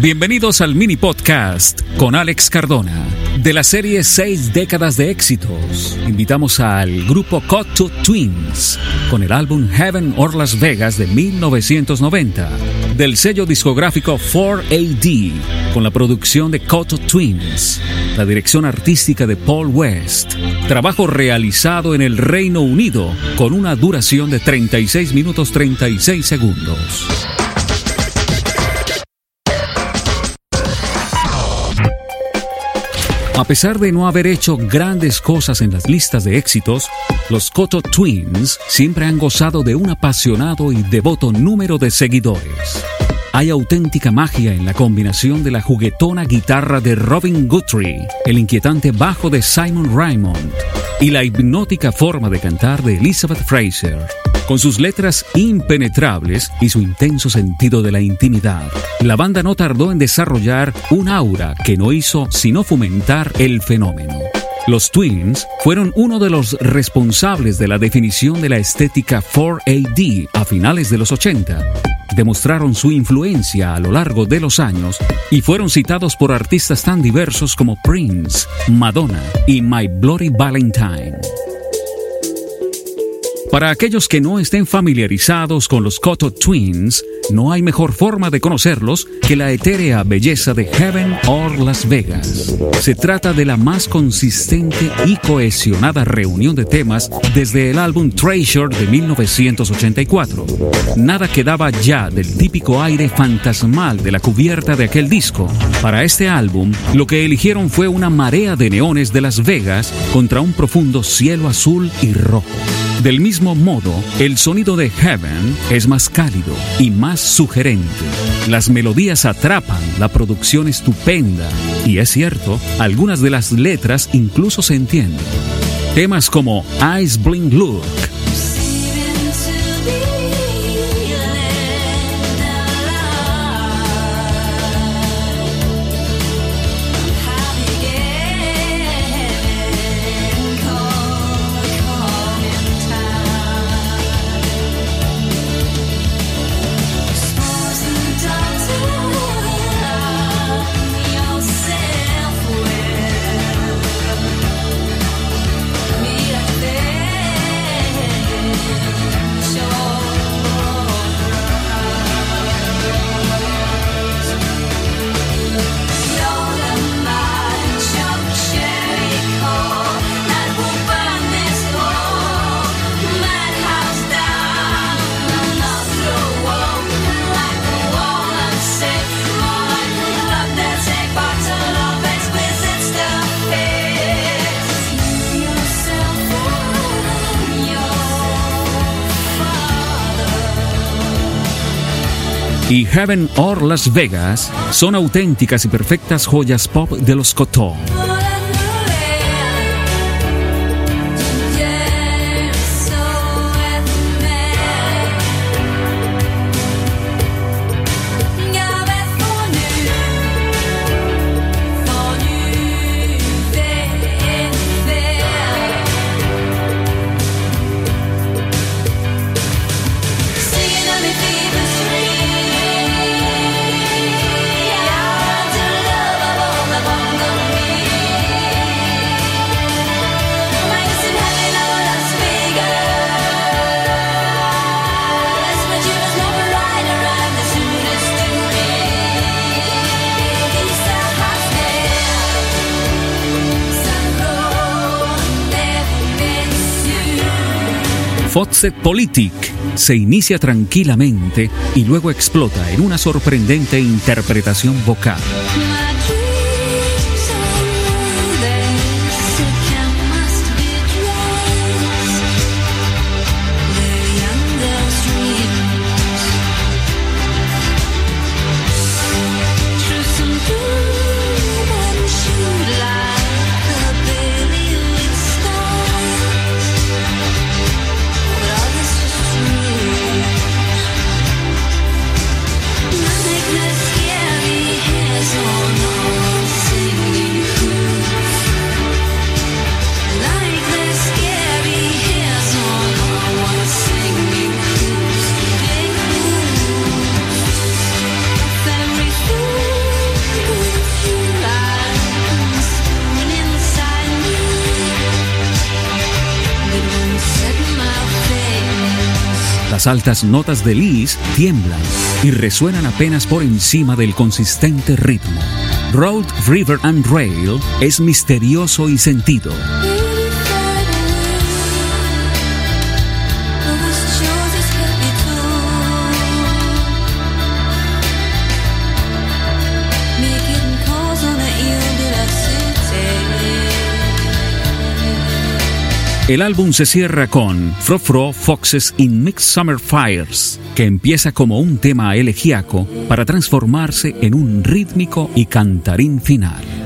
Bienvenidos al mini podcast con Alex Cardona. De la serie Seis décadas de éxitos, invitamos al grupo Cotto Twins con el álbum Heaven or Las Vegas de 1990. Del sello discográfico 4AD con la producción de Cotto Twins. La dirección artística de Paul West. Trabajo realizado en el Reino Unido con una duración de 36 minutos 36 segundos. A pesar de no haber hecho grandes cosas en las listas de éxitos, los Cotto Twins siempre han gozado de un apasionado y devoto número de seguidores. Hay auténtica magia en la combinación de la juguetona guitarra de Robin Guthrie, el inquietante bajo de Simon Raymond y la hipnótica forma de cantar de Elizabeth Fraser. Con sus letras impenetrables y su intenso sentido de la intimidad, la banda no tardó en desarrollar un aura que no hizo sino fomentar el fenómeno. Los Twins fueron uno de los responsables de la definición de la estética 4AD a finales de los 80. Demostraron su influencia a lo largo de los años y fueron citados por artistas tan diversos como Prince, Madonna y My Bloody Valentine. Para aquellos que no estén familiarizados con los Cotto Twins, no hay mejor forma de conocerlos que la etérea belleza de Heaven or Las Vegas. Se trata de la más consistente y cohesionada reunión de temas desde el álbum Treasure de 1984. Nada quedaba ya del típico aire fantasmal de la cubierta de aquel disco. Para este álbum, lo que eligieron fue una marea de neones de Las Vegas contra un profundo cielo azul y rojo. Del mismo modo, el sonido de Heaven es más cálido y más sugerente. Las melodías atrapan, la producción estupenda y es cierto, algunas de las letras incluso se entienden. Temas como Eyes Bling Look, y Heaven or Las Vegas son auténticas y perfectas joyas pop de los Cotó. Politic se inicia tranquilamente y luego explota en una sorprendente interpretación vocal. Las altas notas de Liz tiemblan y resuenan apenas por encima del consistente ritmo. Road, River and Rail es misterioso y sentido. El álbum se cierra con Fro Fro Foxes in Mixed Summer Fires, que empieza como un tema elegiaco para transformarse en un rítmico y cantarín final.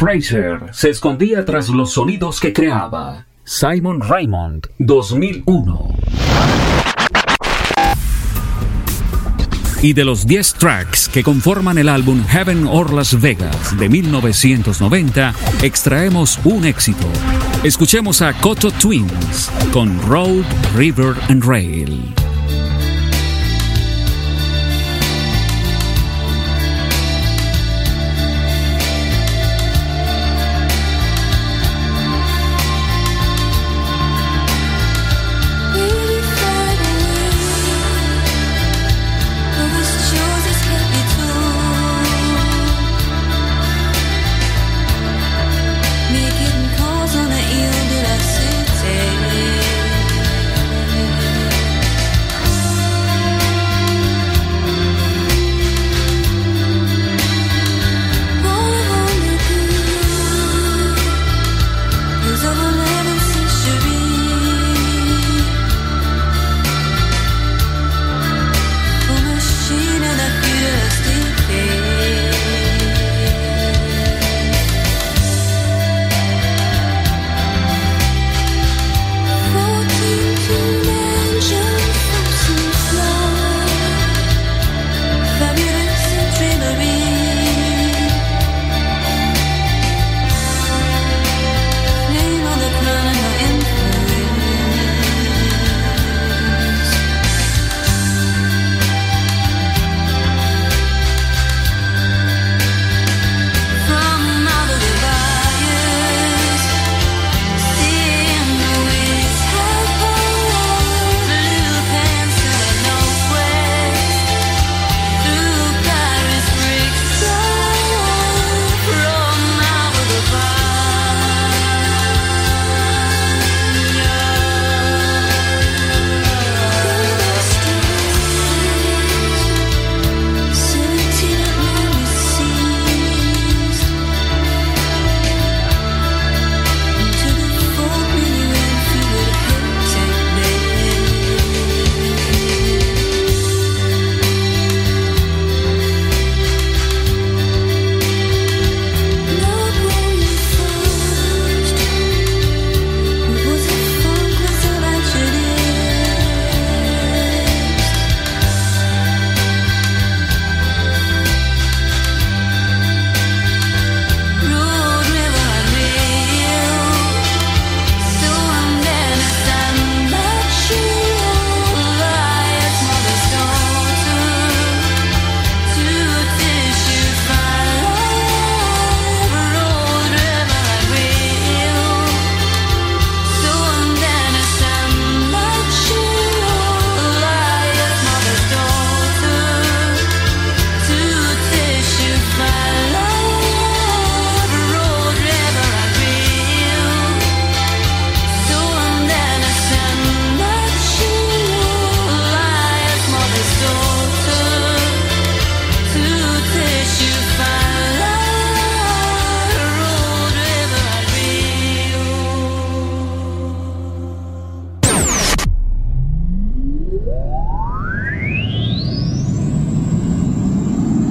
Fraser se escondía tras los sonidos que creaba. Simon Raymond, 2001. Y de los 10 tracks que conforman el álbum Heaven or Las Vegas de 1990, extraemos un éxito. Escuchemos a Coto Twins con Road, River and Rail.